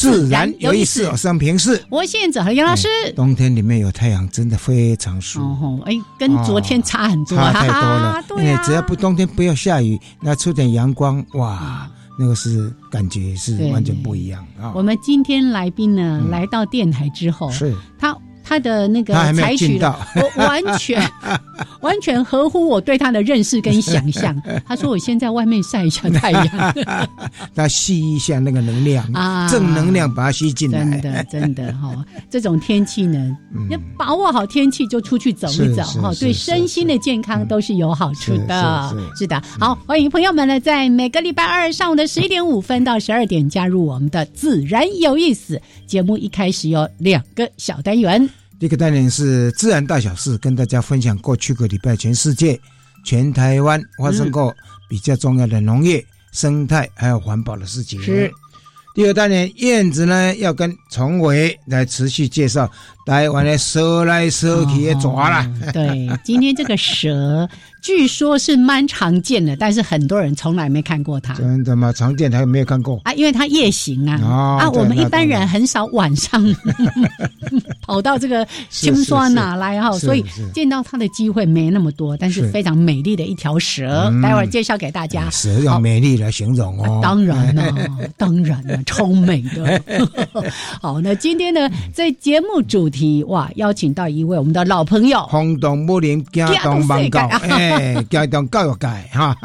自然有意思。我是平视，我现在和杨老师。冬天里面有太阳，真的非常舒服。哎，跟昨天差很多，差太多了。因为只要不冬天不要下雨，那出点阳光，哇，那个是感觉是完全不一样啊。我们今天来宾呢，来到电台之后，是他。他的那个采取，我完全 完全合乎我对他的认识跟想象。他说：“我先在外面晒一下太阳，他吸一下那个能量啊，正能量把它吸进来。”真的，真的哈，这种天气呢，要把握好天气就出去走一走哈，对身心的健康都是有好处的。是的，好，欢迎朋友们呢，在每个礼拜二上午的十一点五分到十二点加入我们的自然有意思节目。一开始有两个小单元。第一个单元是自然大小事，跟大家分享过去个礼拜全世界、全台湾发生过比较重要的农业、生态还有环保的事情。是。第二单元燕子呢，要跟崇伟来持续介绍台湾的蛇来蛇去的抓啦。对，今天这个蛇。据说是蛮常见的，但是很多人从来没看过它。真的吗？常见，他没有看过啊？因为它夜行啊啊！我们一般人很少晚上 跑到这个青山哪来哈，所以见到它的机会没那么多。但是非常美丽的一条蛇，待会儿介绍给大家。蛇用美丽来形容哦，当然了，当然了，超美的。好，那今天呢，在节目主题哇，邀请到一位我们的老朋友，轰动武林，惊动万国。哎，教育教育界哈，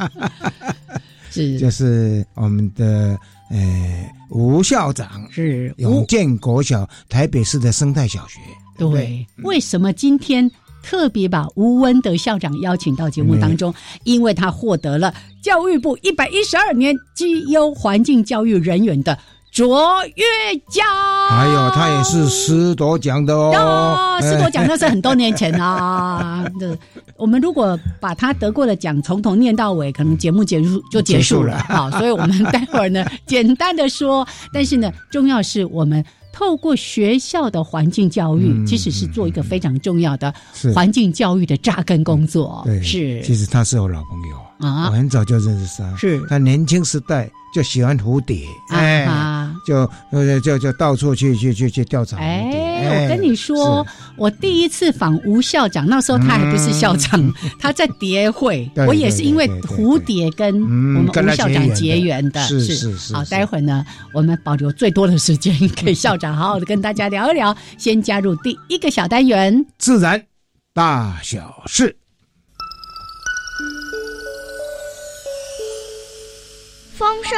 是就是我们的呃吴校长是永建国小台北市的生态小学。对，为什么今天特别把吴文德校长邀请到节目当中？因为他获得了教育部一百一十二年绩优环境教育人员的。卓越奖，还有他也是师铎奖的哦。师铎奖那是很多年前啊。我们如果把他得过的奖从头念到尾，可能节目结束就结束了。好，所以我们待会儿呢，简单的说，但是呢，重要是我们透过学校的环境教育，其实是做一个非常重要的环境教育的扎根工作。对，是。其实他是我老朋友啊，我很早就认识他。是他年轻时代。就喜欢蝴蝶，哎，就就就就到处去去去去调查。哎，我跟你说，我第一次访吴校长，那时候他还不是校长，他在蝶会，我也是因为蝴蝶跟我们吴校长结缘的。是是是。好，待会儿呢，我们保留最多的时间 给校长好好的跟大家聊一聊。先加入第一个小单元：自然大小事。风声、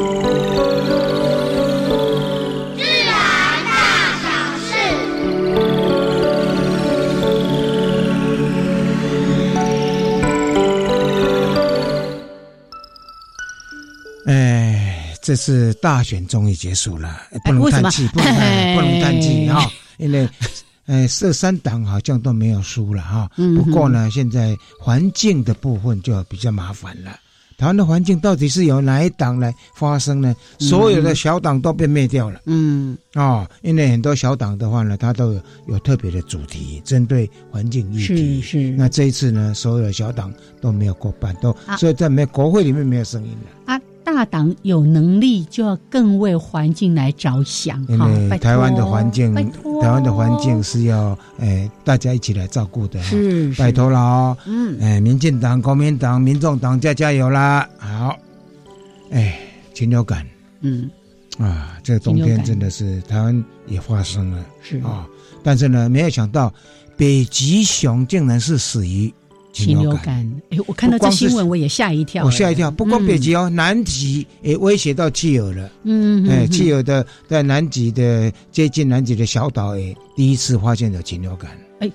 这次大选终于结束了，不能叹气，不能不能叹气哈，因为，呃，这三党好像都没有输了哈。不过呢，现在环境的部分就比较麻烦了。台湾的环境到底是由哪一党来发生呢？所有的小党都被灭掉了。嗯，啊，因为很多小党的话呢，它都有有特别的主题，针对环境议题。是是。那这一次呢，所有的小党都没有过半，都所以在没国会里面没有声音了。啊。大党有能力就要更为环境来着想，因为台湾的环境，台湾的环境是要诶大家一起来照顾的，是拜托了哦，嗯，诶，民进党、国民党、民众党加加油啦！好，哎，禽流感，嗯，啊，这个冬天真的是台湾也发生了，是。啊，但是呢，没有想到北极熊竟然是死于。禽流感，哎，我看到这新闻我也吓一跳，我吓一跳。不光北极哦，南极也威胁到企鹅了。嗯，哎，企鹅的在南极的接近南极的小岛，哎，第一次发现了禽流感。哎，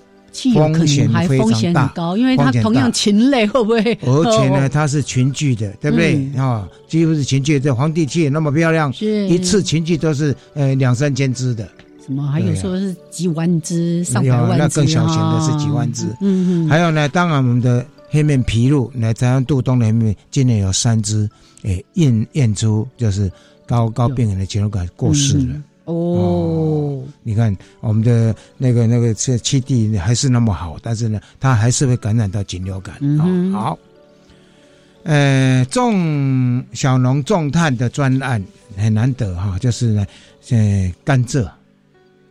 风险非常大，高，因为它同样禽类会不会？而且呢，它是群聚的，对不对？啊，几乎是群聚。这皇帝企鹅那么漂亮，一次群聚都是呃两三千只的。什么？还有说是几万只、上百万只那更小型的是几万只。嗯嗯。还有呢，当然我们的黑面琵鹭，来台湾渡冬的黑面，今年有三只，诶，验验出就是高高病人的禽流感过世了。哦。你看我们的那个那个这气地还是那么好，但是呢，它还是会感染到禽流感。嗯好。呃，种小农种炭的专案很难得哈，就是呢，呃，甘蔗。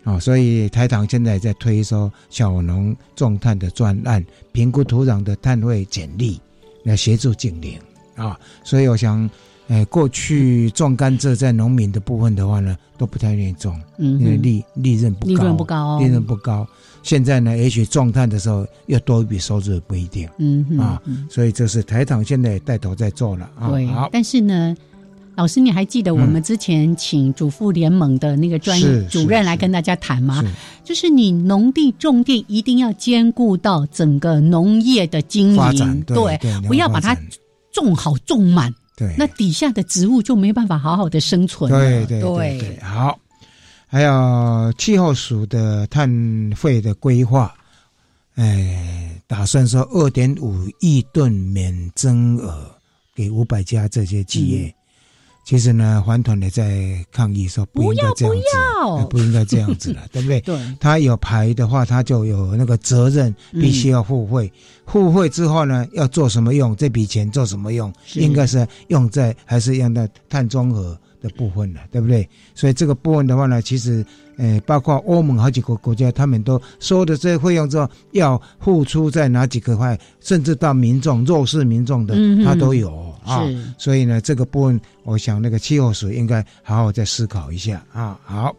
哦，所以台糖现在在推说小农种碳的专案，评估土壤的碳汇减力，来协助净零啊。所以我想，呃，过去种甘蔗在农民的部分的话呢，都不太愿意种，嗯，因为利利润不高，利润不高，利润不高。现在呢，也许种炭的时候要多一笔收入不一定，嗯啊。所以这是台糖现在带头在做了啊。对，但是呢。老师，你还记得我们之前请主妇联盟的那个专业主任来跟大家谈吗？就是你农地种地一定要兼顾到整个农业的经营，对，不要把它种好种满，对，那底下的植物就没办法好好的生存。对对对，好，还有气候署的碳费的规划，哎，打算说二点五亿吨免增额给五百家这些企业。其实呢，环团也在抗议说不应该这样子，不应该这样子了，对不对？对，他有牌的话，他就有那个责任，必须要付费。付费之后呢，要做什么用？这笔钱做什么用？应该是用在还是用在碳中和的部分了，对不对？所以这个部分的话呢，其实。诶，包括欧盟好几个国家，他们都收的这些费用之后，要付出在哪几个块，甚至到民众弱势民众的，他都有啊。所以呢，这个部分，我想那个气候署应该好好再思考一下啊。好，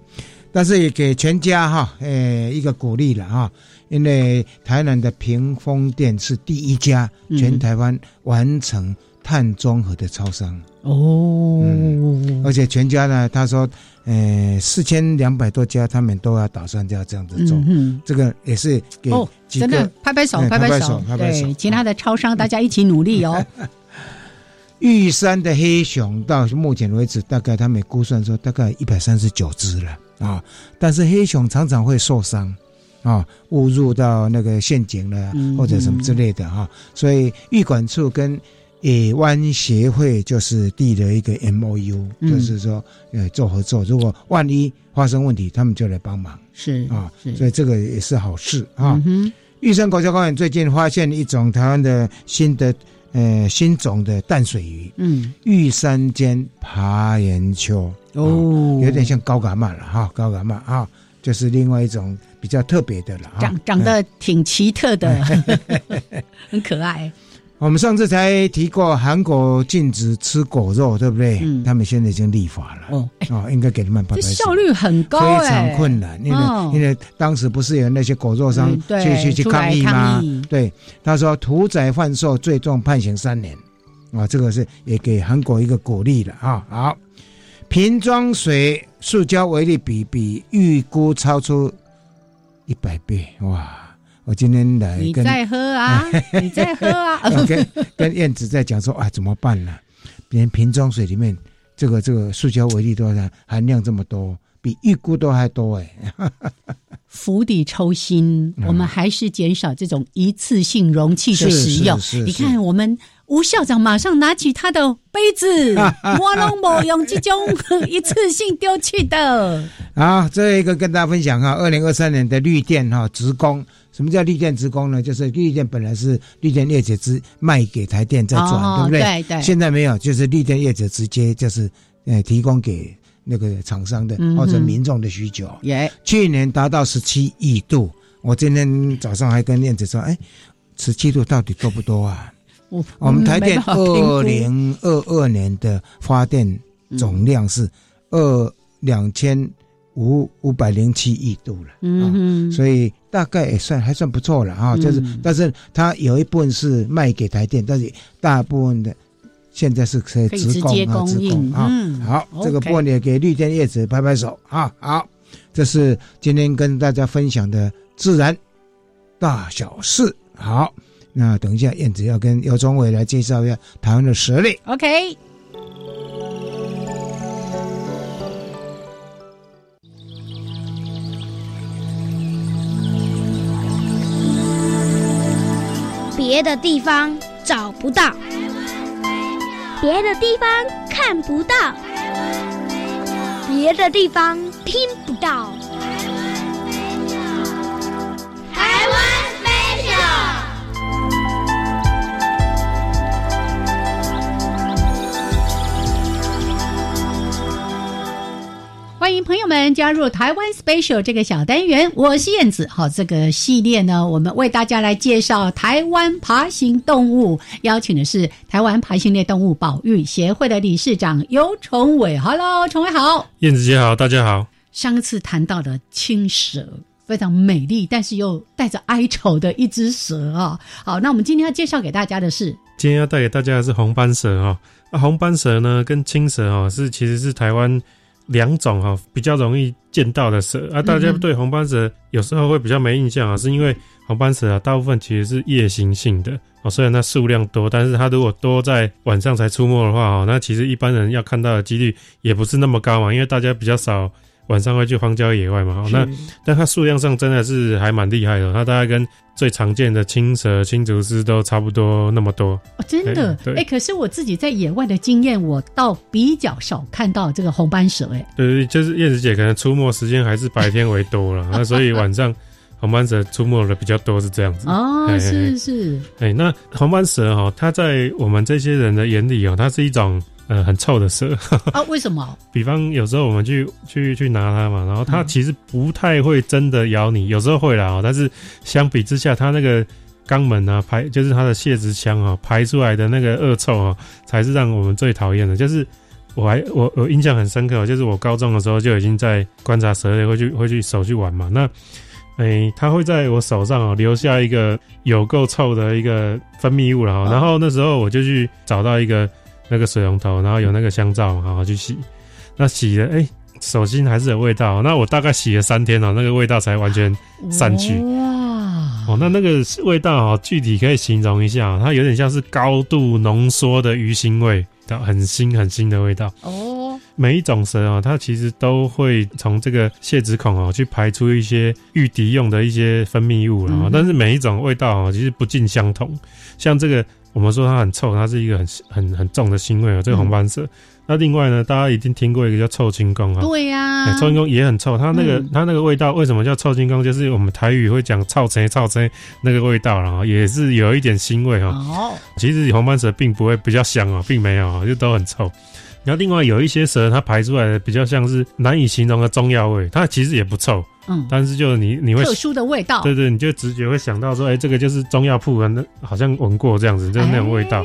但是也给全家哈，诶，一个鼓励了啊。因为台南的屏风店是第一家全台湾完成碳中和的超商哦，而且全家呢，他说。呃，四千两百多家，他们都要打算要这样子做，嗯这个也是给真的拍拍手，拍拍手，对，其他的超商大家一起努力哦。玉山的黑熊到目前为止，大概他们估算说大概一百三十九只了啊，但是黑熊常常会受伤啊，误入到那个陷阱了或者什么之类的哈，所以玉管处跟。野湾协会就是缔了一个 M O U，就是说呃做合作，如果万一发生问题，他们就来帮忙。是啊，所以这个也是好事啊。玉山国家公园最近发现一种台湾的新的呃新种的淡水鱼，嗯，玉山间爬岩鳅哦，有点像高蛤蟆了哈，高蛤蟆啊，就是另外一种比较特别的了，长长得挺奇特的，很可爱。我们上次才提过，韩国禁止吃狗肉，对不对？嗯，他们现在已经立法了。哦，哦，应该给他们拍拍效率很高，非常困难。因为因为当时不是有那些狗肉商去去去抗议吗？对，他说屠宰贩售最重判刑三年。啊，这个是也给韩国一个鼓励了啊。好，瓶装水塑胶微粒比比预估超出一百倍，哇！我今天来，你在喝啊？你在喝啊？跟跟燕子在讲说啊，怎么办呢？连瓶装水里面这个这个塑胶微粒多少含量这么多，比预估都还多哎。釜底抽薪，我们还是减少这种一次性容器的使用。你看，我们吴校长马上拿起他的杯子，我拢无用这种一次性丢弃的。好，这一个跟大家分享哈，二零二三年的绿电哈职工。什么叫绿电职工呢？就是绿电本来是绿电业者直卖给台电再转，对不对？对对。现在没有，就是绿电业者直接就是呃提供给那个厂商的或者民众的需求。耶，去年达到十七亿度。我今天早上还跟燕子说，哎，十七度到底多不多啊？我我们台电二零二二年的发电总量是二两千。五五百零七亿度了，嗯，所以大概也算还算不错了啊。就是，但是它有一部分是卖给台电，但是大部分的现在是可以直供啊，直供啊。好，这个部分也给绿电叶子拍拍手啊。好，这是今天跟大家分享的自然大小事。好，那等一下燕子要跟姚宗伟来介绍一下台湾的实力。OK。别的地方找不到，别的地方看不到，别的地方听不到。台湾飞鸟。欢迎朋友们加入台湾 Special 这个小单元，我是燕子。好，这个系列呢，我们为大家来介绍台湾爬行动物，邀请的是台湾爬行类动物保育协会的理事长尤崇伟。Hello，崇伟好，燕子姐好，大家好。上次谈到的青蛇，非常美丽，但是又带着哀愁的一只蛇啊。好，那我们今天要介绍给大家的是，今天要带给大家的是红斑蛇哈。那红斑蛇呢，跟青蛇哈是其实是台湾。两种哈比较容易见到的蛇啊，大家对红斑蛇有时候会比较没印象啊，是因为红斑蛇啊大部分其实是夜行性的哦，虽然它数量多，但是它如果多在晚上才出没的话哦，那其实一般人要看到的几率也不是那么高嘛，因为大家比较少。晚上会去荒郊野外嘛？那但它数量上真的是还蛮厉害的，它大概跟最常见的青蛇、青竹丝都差不多那么多。哦，真的？哎，可是我自己在野外的经验，我倒比较少看到这个红斑蛇。哎，对，就是燕子姐可能出没时间还是白天为多了，那所以晚上红斑蛇出没的比较多是这样子。哦，是是。哎，那红斑蛇哈，它在我们这些人的眼里哦，它是一种。呃，很臭的蛇 啊？为什么？比方有时候我们去去去拿它嘛，然后它其实不太会真的咬你，有时候会啦。但是相比之下，它那个肛门啊排，就是它的泄殖腔啊排出来的那个恶臭啊，才是让我们最讨厌的。就是我还我我印象很深刻，就是我高中的时候就已经在观察蛇类，会去会去手去玩嘛。那哎，它会在我手上啊留下一个有够臭的一个分泌物了。然后那时候我就去找到一个。那个水龙头，然后有那个香皂，好好去洗。那洗了，哎，手心还是有味道。那我大概洗了三天哦，那个味道才完全散去。哇！哦，那那个味道啊，具体可以形容一下，它有点像是高度浓缩的鱼腥味，很腥很腥的味道。哦。每一种蛇啊，它其实都会从这个泄殖孔哦去排出一些御敌用的一些分泌物了。但是每一种味道啊，其实不尽相同。像这个。我们说它很臭，它是一个很很很重的腥味啊。这个红斑蛇，那另外呢，大家一定听过一个叫臭青公啊。对呀，臭青公也很臭。它那个它那个味道，为什么叫臭青公？就是我们台语会讲臭贼臭贼那个味道然后也是有一点腥味哈。哦，其实红斑蛇并不会比较香啊，并没有，就都很臭。然后另外有一些蛇，它排出来的比较像是难以形容的中药味，它其实也不臭。嗯，但是就你你会特殊的味道，对对，你就直觉会想到说，哎，这个就是中药铺那好像闻过这样子，就是那种味道，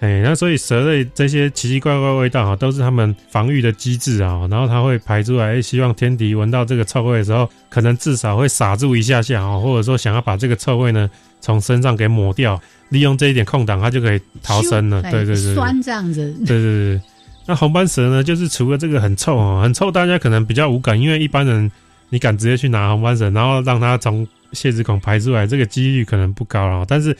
哎，那所以蛇类这些奇奇怪怪味道哈，都是他们防御的机制啊，然后它会排出来，希望天敌闻到这个臭味的时候，可能至少会傻住一下下啊，或者说想要把这个臭味呢从身上给抹掉，利用这一点空档，它就可以逃生了，对对对，酸这样子，对对对，那红斑蛇呢，就是除了这个很臭啊，很臭，大家可能比较无感，因为一般人。你敢直接去拿红斑蛇，然后让它从泄殖孔排出来，这个几率可能不高了。但是，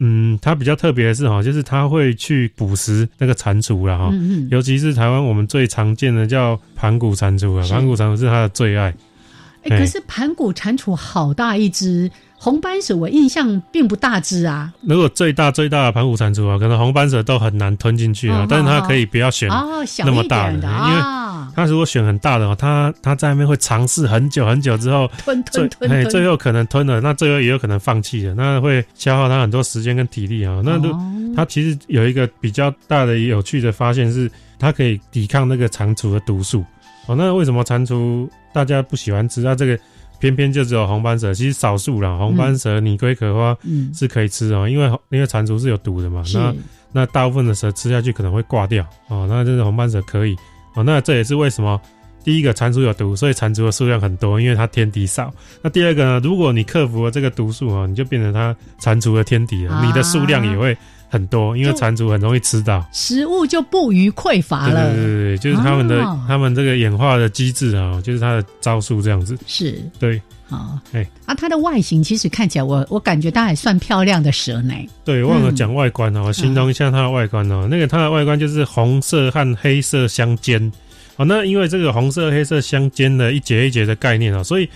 嗯，它比较特别的是哈，就是它会去捕食那个蟾蜍了哈。尤其是台湾我们最常见的叫盘古蟾蜍啊，盘古蟾蜍是它的最爱。哎，可是盘古蟾蜍好大一只，红斑蛇我印象并不大只啊。如果最大最大的盘古蟾蜍啊，可能红斑蛇都很难吞进去啊。但是它可以不要选那么大的，因为。它如果选很大的，话，它它在那边会尝试很久很久之后，吞吞吞，哎，最后可能吞了，那最后也有可能放弃了，那会消耗它很多时间跟体力啊。那都它其实有一个比较大的有趣的发现是，它可以抵抗那个蟾蜍的毒素。哦，那为什么蟾蜍大家不喜欢吃？啊这个偏偏就只有红斑蛇，其实少数啦，红斑蛇、拟龟壳花是可以吃哦，因为因为蟾蜍是有毒的嘛。那那大部分的蛇吃下去可能会挂掉哦，那这是红斑蛇可以哦。那这也是为什么第一个蟾蜍有毒，所以蟾蜍的数量很多，因为它天敌少。那第二个呢，如果你克服了这个毒素啊，你就变成它蟾蜍的天敌了，你的数量也会。很多，因为蟾蜍很容易吃到食物，就不虞匮乏了。对对对，就是他们的他们这个演化的机制啊，就是它的招数这样子。是，对，好，哎，啊，它的外形其实看起来，我我感觉它还算漂亮的蛇呢。对，忘了讲外观哦，我形容一下它的外观哦。那个它的外观就是红色和黑色相间。哦，那因为这个红色黑色相间的一节一节的概念啊，所以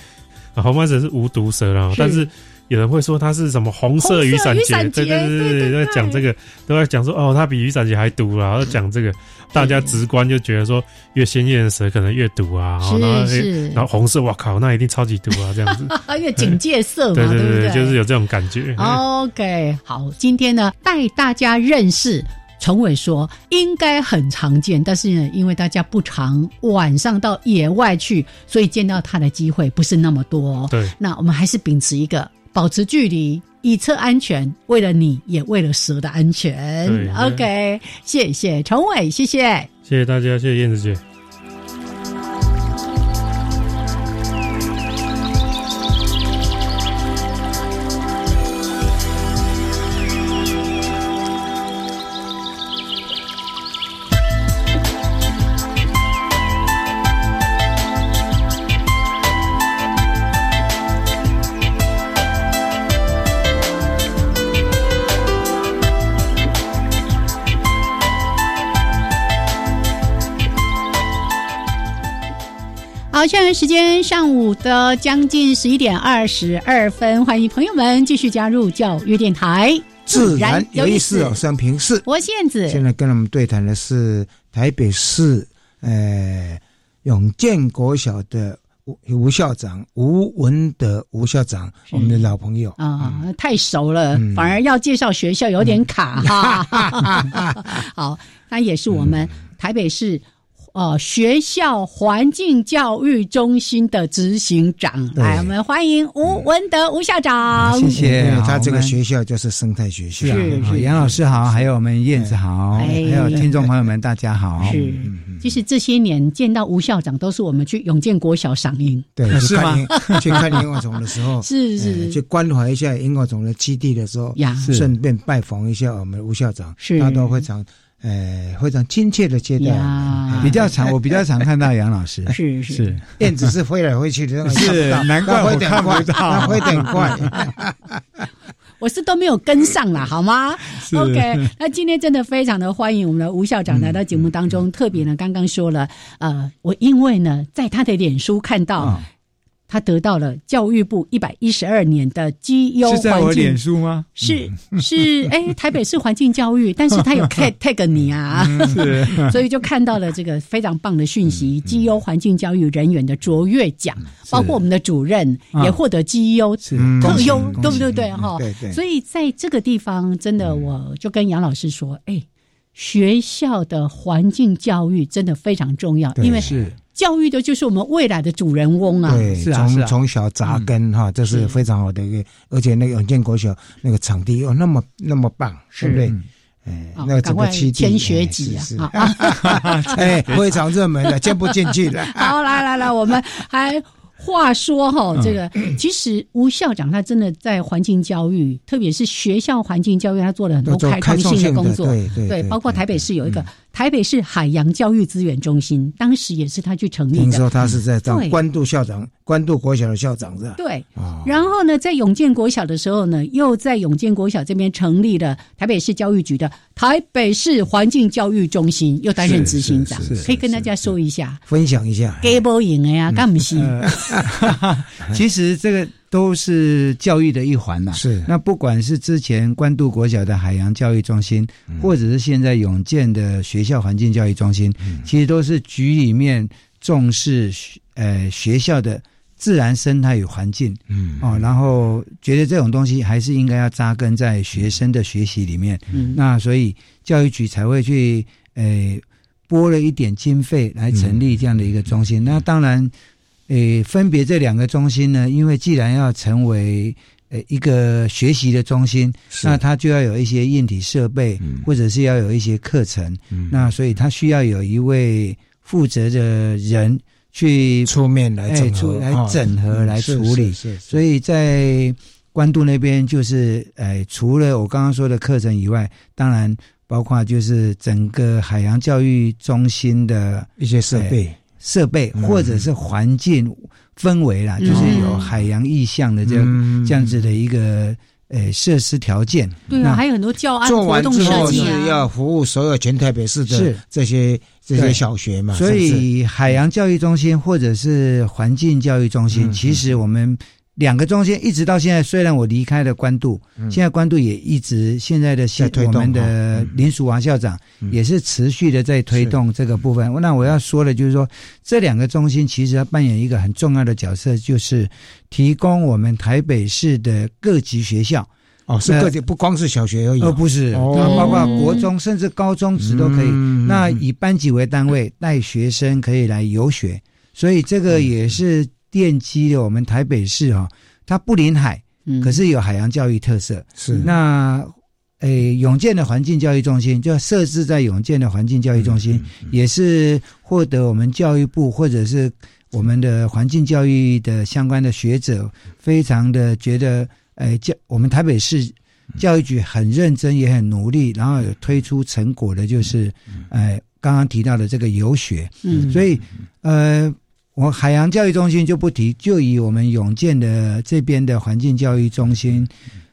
红斑蛇是无毒蛇了，但是。有人会说它是什么红色雨伞节？对对对对，在讲这个都在讲说哦，它比雨伞节还毒啦。然后讲这个，大家直观就觉得说越鲜艳的蛇可能越毒啊。是是。然后红色，哇靠，那一定超级毒啊！这样子，因为警戒色嘛，对对对，就是有这种感觉。OK，好，今天呢带大家认识。陈伟说应该很常见，但是呢，因为大家不常晚上到野外去，所以见到它的机会不是那么多。对，那我们还是秉持一个。保持距离，以测安全。为了你，也为了蛇的安全。OK，谢谢陈伟，谢谢，谢谢大家，谢谢燕子姐。现在时间上午的将近十一点二十二分，欢迎朋友们继续加入教育电台，自然有意思哦。三平市，我现子，现在跟我们对谈的是台北市呃永建国小的吴吴校长吴文德吴校长，我们的老朋友。啊，太熟了，反而要介绍学校有点卡。哈。好，他也是我们台北市。哦，学校环境教育中心的执行长，来，我们欢迎吴文德吴校长。谢谢，他这个学校就是生态学校。是是，杨老师好，还有我们燕子好，还有听众朋友们大家好。是，其实这些年见到吴校长，都是我们去永建国小赏樱，对，是吗？去看萤火虫的时候，是是，去关怀一下萤火虫的基地的时候，呀，顺便拜访一下我们吴校长，是，他都非常。呃，非常亲切的接待，比较常，我比较常看到杨老师，是是，燕子是飞来飞去的，是难怪会点快，会点快，我是都没有跟上了，好吗？OK，那今天真的非常的欢迎我们的吴校长来到节目当中，特别呢，刚刚说了，呃，我因为呢，在他的脸书看到。他得到了教育部一百一十二年的绩优环境，是在我脸书吗？是是，哎，台北市环境教育，但是他有 tag tag 你啊，是，所以就看到了这个非常棒的讯息，绩优环境教育人员的卓越奖，包括我们的主任也获得绩优特优，对不对？对哈，对对。所以在这个地方，真的，我就跟杨老师说，哎，学校的环境教育真的非常重要，因为是。教育的就是我们未来的主人翁啊！对，从从小扎根哈，这是非常好的一个，而且那个永建国小那个场地又那么那么棒，是不是？哎，那个整个基地，学籍啊？哎，非常热门的，进不进去的。好，来来来，我们还。话说哈，这个其实吴校长他真的在环境教育，特别是学校环境教育，他做了很多开创性的工作。对对，包括台北市有一个台北市海洋教育资源中心，当时也是他去成立的。听说他是在当关渡校长，关渡国小的校长是吧？对。然后呢，在永建国小的时候呢，又在永建国小这边成立了台北市教育局的台北市环境教育中心，又担任执行长。可以跟大家说一下，分享一下。给波赢的呀，干不是？其实这个都是教育的一环呐。是，那不管是之前关渡国小的海洋教育中心，或者是现在永建的学校环境教育中心，其实都是局里面重视呃学校的自然生态与环境，嗯。哦，然后觉得这种东西还是应该要扎根在学生的学习里面。嗯。那所以教育局才会去呃拨了一点经费来成立这样的一个中心。那当然，呃，分别这两个中心呢，因为既然要成为呃一个学习的中心，那它就要有一些硬体设备，嗯。或者是要有一些课程。嗯。那所以它需要有一位负责的人去出面来哎整来哦整合来处理。所以在关渡那边，就是呃，除了我刚刚说的课程以外，当然包括就是整个海洋教育中心的一些设备，设备，嗯。或者是环境氛围啦，嗯。就是有海洋意向的这样、嗯。这样子的一个呃设施条件。对啊，还有很多教案做完活动之后是设计啊，要服务所有全台北市的这些这些小学嘛，所以海洋教育中心或者是环境教育中心，嗯。其实我们两个中心一直到现在，虽然我离开了官渡，嗯。现在官渡也一直现在的在推动我们的哈嗯林淑华校长嗯。也是持续的在推动这个部分。那我要说的就是说，这两个中心其实要扮演一个很重要的角色，就是提供我们台北市的各级学校，哦，是各级不光是小学而已，而不是包括国中甚至高中职都可以。嗯那以班级为单位，带学生可以来游学，所以这个也是奠基了我们台北市哈、它不临海，嗯。可是有海洋教育特色。是。那诶，永健的环境教育中心就设置在永健的环境教育中心，也是获得我们教育部或者是我们的环境教育的相关的学者非常的觉得，诶，教我们台北市教育局很认真也很努力，然后有推出成果的，就是，呃，刚刚提到的这个游学，嗯，所以，呃，我海洋教育中心就不提，就以我们永健的这边的环境教育中心，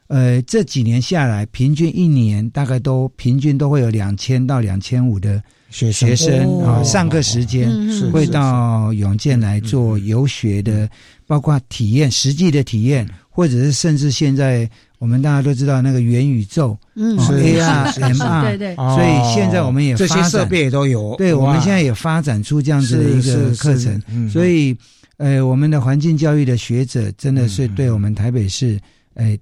呃，这几年下来，平均一年大概都平均都会有两千到两千五的学学生哦。啊、上课时间嗯是会到永健来做游学的，包括体验实际的体验，或者是甚至现在我们大家都知道那个元宇宙，嗯。是是 AR 是。是 MR 对对，哦所以现在我们也这些发设备也都有，对，我们现在也发展出这样子的一个课程，嗯。所以呃，我们的环境教育的学者真的是对我们台北市，哎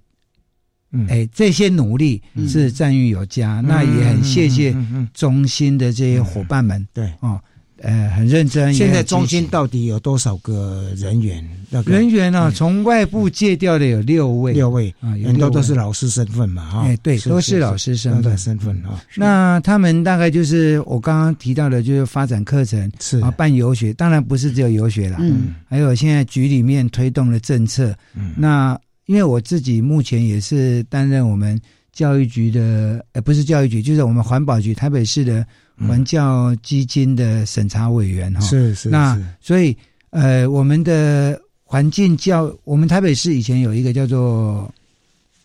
嗯。哎这些努力嗯。是赞誉有加，那也很谢谢中心的这些伙伴们，对。哦，呃，很认真。现在中心到底有多少个人员？那个人员呢，嗯。从外部借调的有六位，六位，啊，很多都是老师身份嘛，哈，哎对都是老师身份。身份啊。那他们大概就是我刚刚提到的，就是发展课程是。啊，办游学，当然不是只有游学啦，嗯。还有现在局里面推动的政策。嗯。那因为我自己目前也是担任我们教育局的，呃，不是教育局，就是我们环保局台北市的环教基金的审查委员哈、是是那所以呃，我们的环境教，我们台北市以前有一个叫做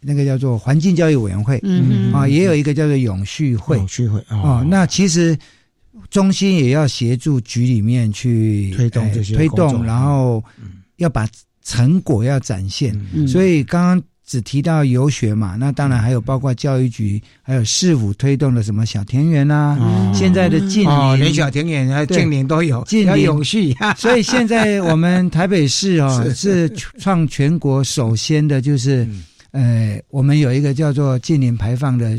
那个叫做环境教育委员会、嗯啊，也有一个叫做永续会。永续会哦，那其实中心也要协助局里面去推动这些工作。动，然后要把成果要展现。嗯。所以刚刚只提到游学嘛，那当然还有包括教育局，还有市府推动的什么小田园啦、哦。现在的近哦，连小田园还对近邻都有，要近邻。永续，所以现在我们台北市哦 是。创全国首先的，就是嗯。呃，我们有一个叫做近邻排放的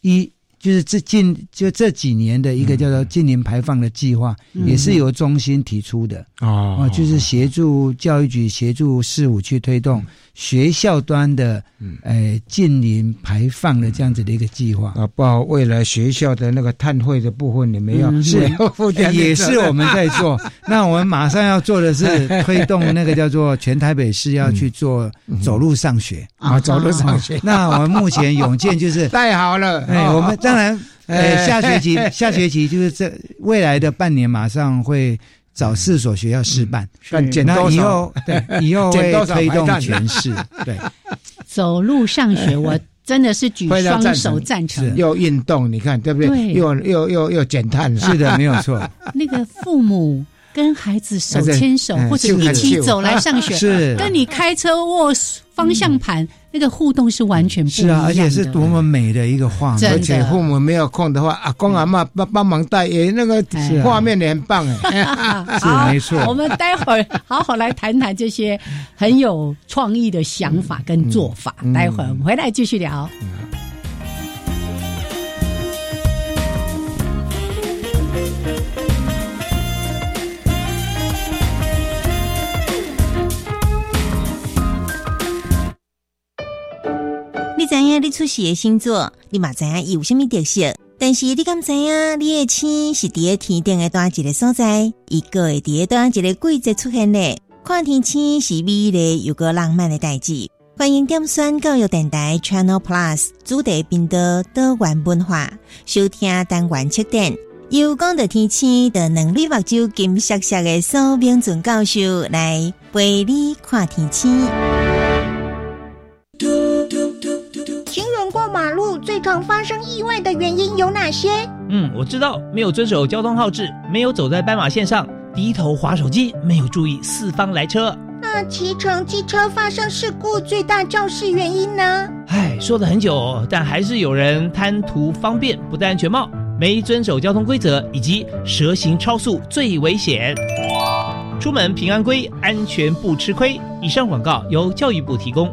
一。就是这近就这几年的一个叫做近零排放的计划，嗯。也是由中心提出的。哦。哦，就是协助教育局、协助市府去推动学校端的嗯。呃近零排放的这样子的一个计划。啊，包括未来学校的那个碳汇的部分，你们要嗯是。要也是我们在做。那我们马上要做的是 推动那个叫做全台北市要去做走路上学。啊，走路上学，那我们目前永健就是，太好了，哎，哦我们当然，呃，哎。下学期下学期就是这未来的半年马上会找四所学校试办。但减那多少以后，对，以后会推动全市。对，走路上学，我真的是举双手赞成。又运动，你看对不对？对又又又又减碳，是的，没有错。那个父母跟孩子手牵手，哎或者一起走来上学，是跟你开车握方向盘，那个互动是完全不是啊，而且是多么美的一个画面。而且父母没有空的话，阿公阿妈帮帮忙带，也那个画面也很棒哎。是 没错。我们待会儿好好来谈谈这些很有创意的想法跟做法。待会儿我们回来继续聊。知影你出世的星座，你嘛知影伊有虾米特色？但是你敢知影你的星是伫个天顶的哪一个所在？一个会伫个哪一个季节出现呢？看天星是美丽又个浪漫的代志。欢迎点选教育电台 Channel Plus 主题频道多元文化，收听单元七点。由讲的天气的能力目睭金色色的苏炳准教授来陪你看天气。最常发生意外的原因有哪些？嗯，我知道，没有遵守交通号志，没有走在斑马线上，低头划手机，没有注意四方来车。那骑乘机车发生事故最大肇事原因呢？唉，说了很久，但还是有人贪图方便，不戴安全帽，没遵守交通规则，以及蛇行超速最危险。出门平安归，安全不吃亏。以上广告由教育部提供。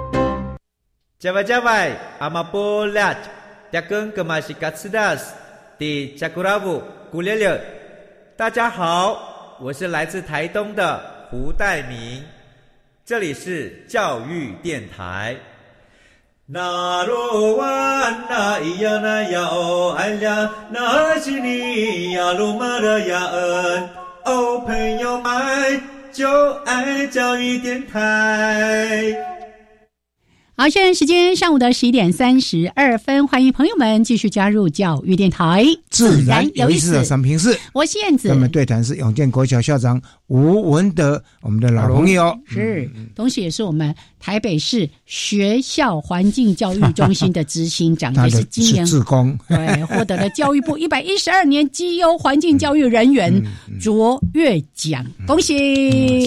加外加外，阿玛波拉，扎根格玛西卡斯达斯，的加古拉布古列列。大家好，我是来自台东的胡代明，这里是教育电台。那罗哇那咿呀那呀哦哎呀，那是你呀鲁玛的呀恩哦，朋友们就爱教育电台。好，现在时间上午的十一点三十二分，欢迎朋友们继续加入教育电台，自然有意思。的三平四，我是燕子。那么对谈是永健国小校长吴文德，我们的老朋友，是，同时也是我们台北市学校环境教育中心的执行长，也是今年自工，对，获得了教育部一百一十二年绩优环境教育人员卓越奖，恭喜，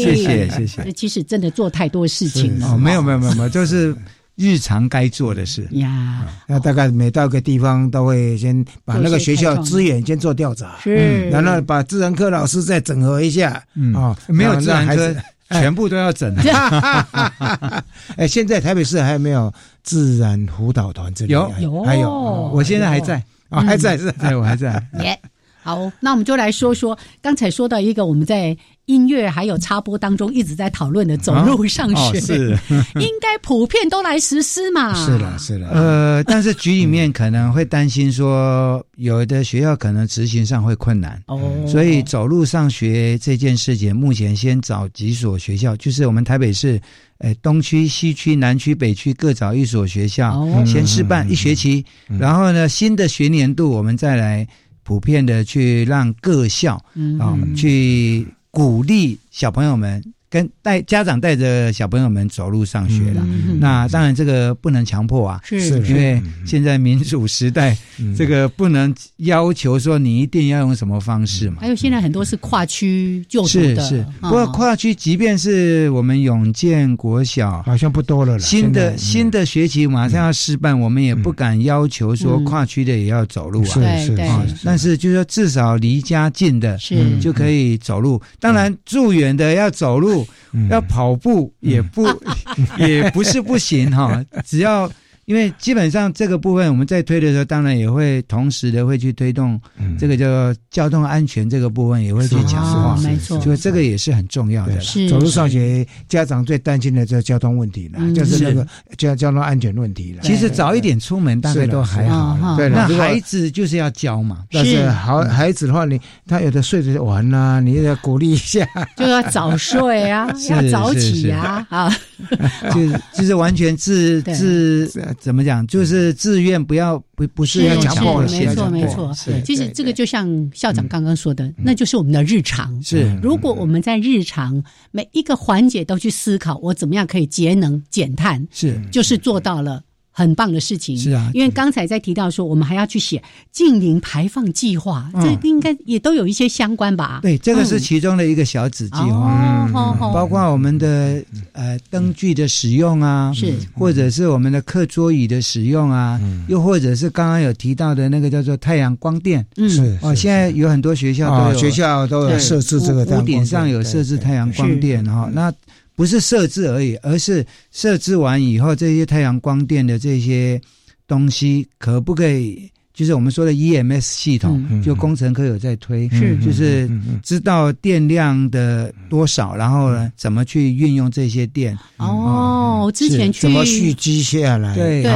谢谢谢谢。其实真的做太多事情了，没有没有没有没有，就是。日常该做的事。呀，那大概每到一个地方都会先把那个学校资源先做调查，是，然后把自然科老师再整合一下，啊，没有自然科全部都要整。哎，现在台北市还没有自然辅导团这里，有。有，还有，我现在还在。啊，还在是，对，我还在。耶，好，那我们就来说说刚才说到一个我们在。音乐还有插播当中一直在讨论的走路上学，是 应该普遍都来实施嘛？是的，是的。呃，但是局里面可能会担心说，有的学校可能执行上会困难哦，所以走路上学这件事情，目前先找几所学校，就是我们台北市，呃，东区、西区、南区、北区各找一所学校，先试办一学期，然后呢，新的学年度我们再来普遍的去让各校啊去。鼓励小朋友们。跟带家长带着小朋友们走路上学了，那当然这个不能强迫啊，是因为现在民主时代，这个不能要求说你一定要用什么方式嘛。还有现在很多是跨区就读的，是是。不过跨区，即便是我们永建国小，好像不多了。新的新的学期马上要试办，我们也不敢要求说跨区的也要走路啊。是是啊，但是就是说至少离家近的，是就可以走路。当然住远的要走路。要跑步也不 也不是不行哈，只要因为基本上这个部分我们在推的时候，当然也会同时的会去推动这个叫交通安全这个部分，也会去强化，没错，所以这个也是很重要的。是。走路上学，家长最担心的这交通问题了，就是那个交交通安全问题了。其实早一点出门大概都还好，对那孩子就是要教嘛。但是好孩子的话，你他有的睡着玩呐，你要鼓励一下，就要早睡啊，要早起啊，啊，就是就是完全自自。怎么讲？就是自愿，不要不不是要强迫，没错没错。其实这个就像校长刚刚说的，那就是我们的日常。是，如果我们在日常每一个环节都去思考，我怎么样可以节能减碳，是，就是做到了。很棒的事情，是啊，因为刚才在提到说，我们还要去写近零排放计划，这应该也都有一些相关吧？对，这个是其中的一个小子计划，包括我们的呃灯具的使用啊，是，或者是我们的课桌椅的使用啊，又或者是刚刚有提到的那个叫做太阳光电，是哦，现在有很多学校都有学校都有设置这个屋顶上有设置太阳光电哈，那。不是设置而已，而是设置完以后，这些太阳光电的这些东西可不可以？就是我们说的 EMS 系统，就工程科有在推，是就是知道电量的多少，然后呢，怎么去运用这些电？哦，之前去怎么蓄积下来？对对，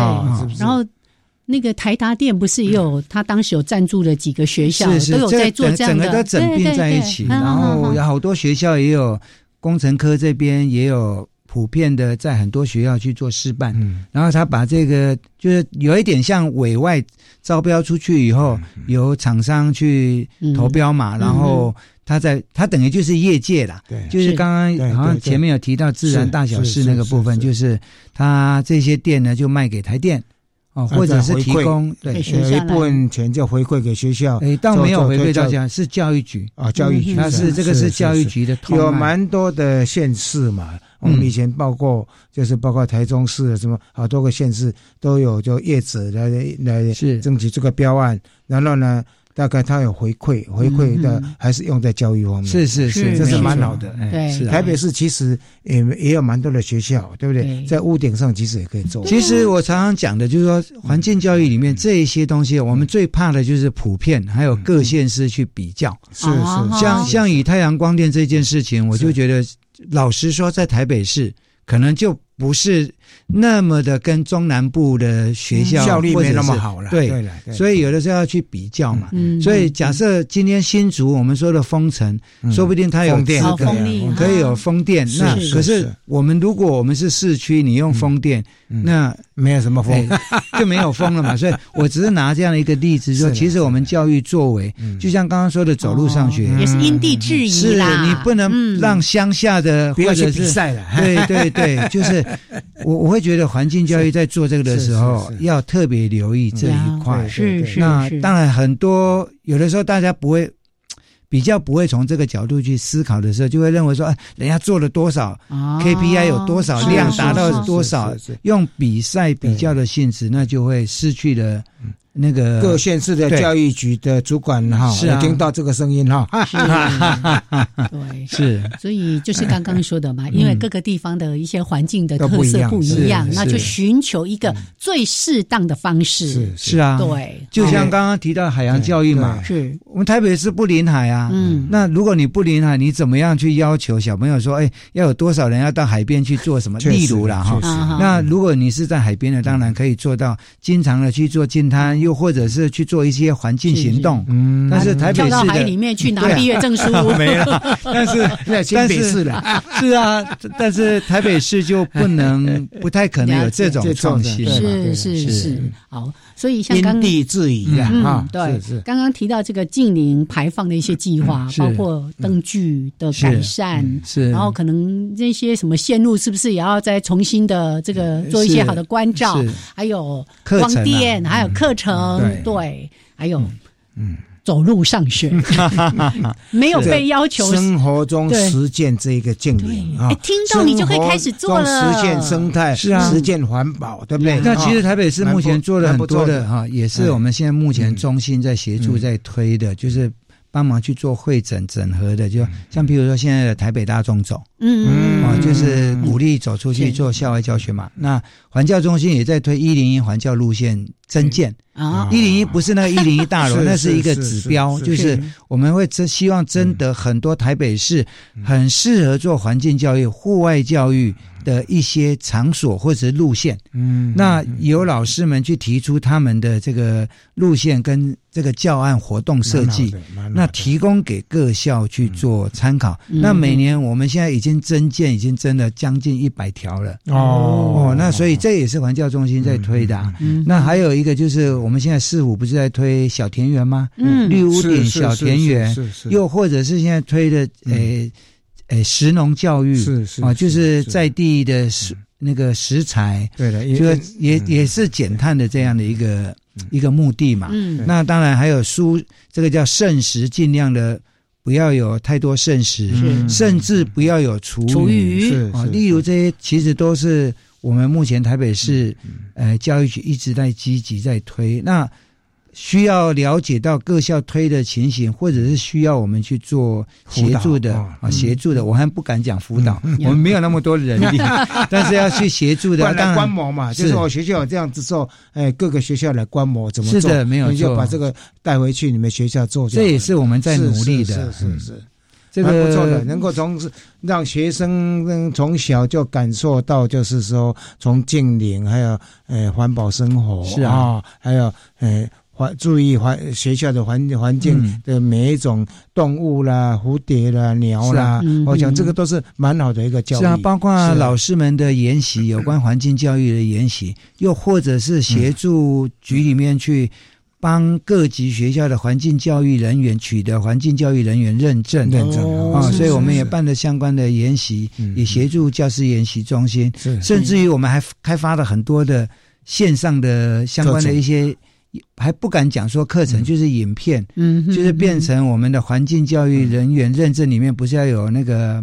然后那个台达电不是也有？他当时有赞助了几个学校，都有在做这样的，整个都整并在一起，然后有好多学校也有。工程科这边也有普遍的，在很多学校去做示范，嗯。然后他把这个就是有一点像委外招标出去以后，由厂商去投标嘛，然后他在他等于就是业界啦，对，就是刚刚好像前面有提到自然大小事那个部分，就是他这些店呢就卖给台电。哦，或者是提供对，有一部分钱就回馈给学校。哎，倒没有回馈到家，是教育局啊，教育局，那是这个是教育局的。有蛮多的县市嘛，我们以前报过，就是包括台中市什么好多个县市都有，就业者来来是争取这个标案，然后呢。大概他有回馈，回馈的还是用在教育方面，是是是，这是蛮好的。对，台北市其实也也有蛮多的学校，对不对？在屋顶上其实也可以做。其实我常常讲的就是说，环境教育里面这一些东西，我们最怕的就是普遍，还有各县市去比较。是是，像像以太阳光电这件事情，我就觉得，老实说，在台北市可能就不是。那么的跟中南部的学校效率没那么好了，对，所以有的时候要去比较嘛。所以假设今天新竹我们说的封城，说不定它有电，可以有风电。那可是我们如果我们是市区，你用风电，那没有什么风，就没有风了嘛。所以我只是拿这样的一个例子说，其实我们教育作为，就像刚刚说的走路上学，也是因地制宜是你不能让乡下的不要去比赛了。对对对，就是我我会。会觉得环境教育在做这个的时候，要特别留意这一块。是是，那当然很多有的时候大家不会比较不会从这个角度去思考的时候，就会认为说，哎，人家做了多少 KPI 有多少量达到多少，用比赛比较的性质，那就会失去了。那个各县市的教育局的主管哈，是听到这个声音哈，对，是，所以就是刚刚说的嘛，因为各个地方的一些环境的特色不一样，那就寻求一个最适当的方式，是是。啊，对，就像刚刚提到海洋教育嘛，是。我们台北市不临海啊，嗯，那如果你不临海，你怎么样去要求小朋友说，哎，要有多少人要到海边去做什么？例如了哈，那如果你是在海边的，当然可以做到经常的去做近滩。又或者是去做一些环境行动，嗯，但是台北市的海里面去拿毕业证书。没了，但是 但是是的，是啊，但是台北市就不能 不太可能有这种创新，是是。是，好，所以像因地制宜的啊，对，刚刚提到这个近邻排放的一些计划，包括灯具的改善，是，然后可能这些什么线路是不是也要再重新的这个做一些好的关照，还有光电，还有课程。对，还有，嗯，走路上学，没有被要求生活中实践这一个敬礼啊，听到你就可以开始做了，实践生态，是啊，实践环保，对不对？那其实台北市目前做了很多的哈，也是我们现在目前中心在协助在推的，就是帮忙去做会诊整合的，就像比如说现在的台北大众走，嗯嗯，啊，就是鼓励走出去做校外教学嘛。那环教中心也在推一零一环教路线增建。啊，一零一不是那个一零一大楼，那是一个指标，就是我们会真希望征得很多台北市很适合做环境教育、户外教育。的一些场所或者路线，嗯，那有老师们去提出他们的这个路线跟这个教案活动设计，那提供给各校去做参考。那每年我们现在已经增建，已经增了将近一百条了。哦哦，那所以这也是环教中心在推的。那还有一个就是我们现在市府不是在推小田园吗？嗯，绿屋顶小田园，又或者是现在推的诶。诶，食农教育是是啊，就是在地的食那个食材，对的，就也也是减碳的这样的一个一个目的嘛。嗯，那当然还有蔬，这个叫剩食，尽量的不要有太多剩食，甚至不要有厨余。是啊，例如这些其实都是我们目前台北市呃教育局一直在积极在推。那。需要了解到各校推的情形，或者是需要我们去做协助的啊，协助的，我还不敢讲辅导，我们没有那么多人力，但是要去协助的，来观摩嘛，就是我学校有这样子做，哎，各个学校来观摩怎么做，是的，没有就把这个带回去你们学校做，这也是我们在努力的，是是是，这个不错的，能够从让学生从小就感受到，就是说从近邻还有呃环保生活是啊，还有呃。环注意环学校的环环境的每一种动物啦、蝴蝶啦、鸟啦，我想这个都是蛮好的一个教育。是啊，包括老师们的研习，有关环境教育的研习，又或者是协助局里面去帮各级学校的环境教育人员取得环境教育人员认证。认证啊，所以我们也办了相关的研习，也协助教师研习中心，甚至于我们还开发了很多的线上的相关的一些。还不敢讲说课程就是影片，嗯，就是变成我们的环境教育人员认证里面不是要有那个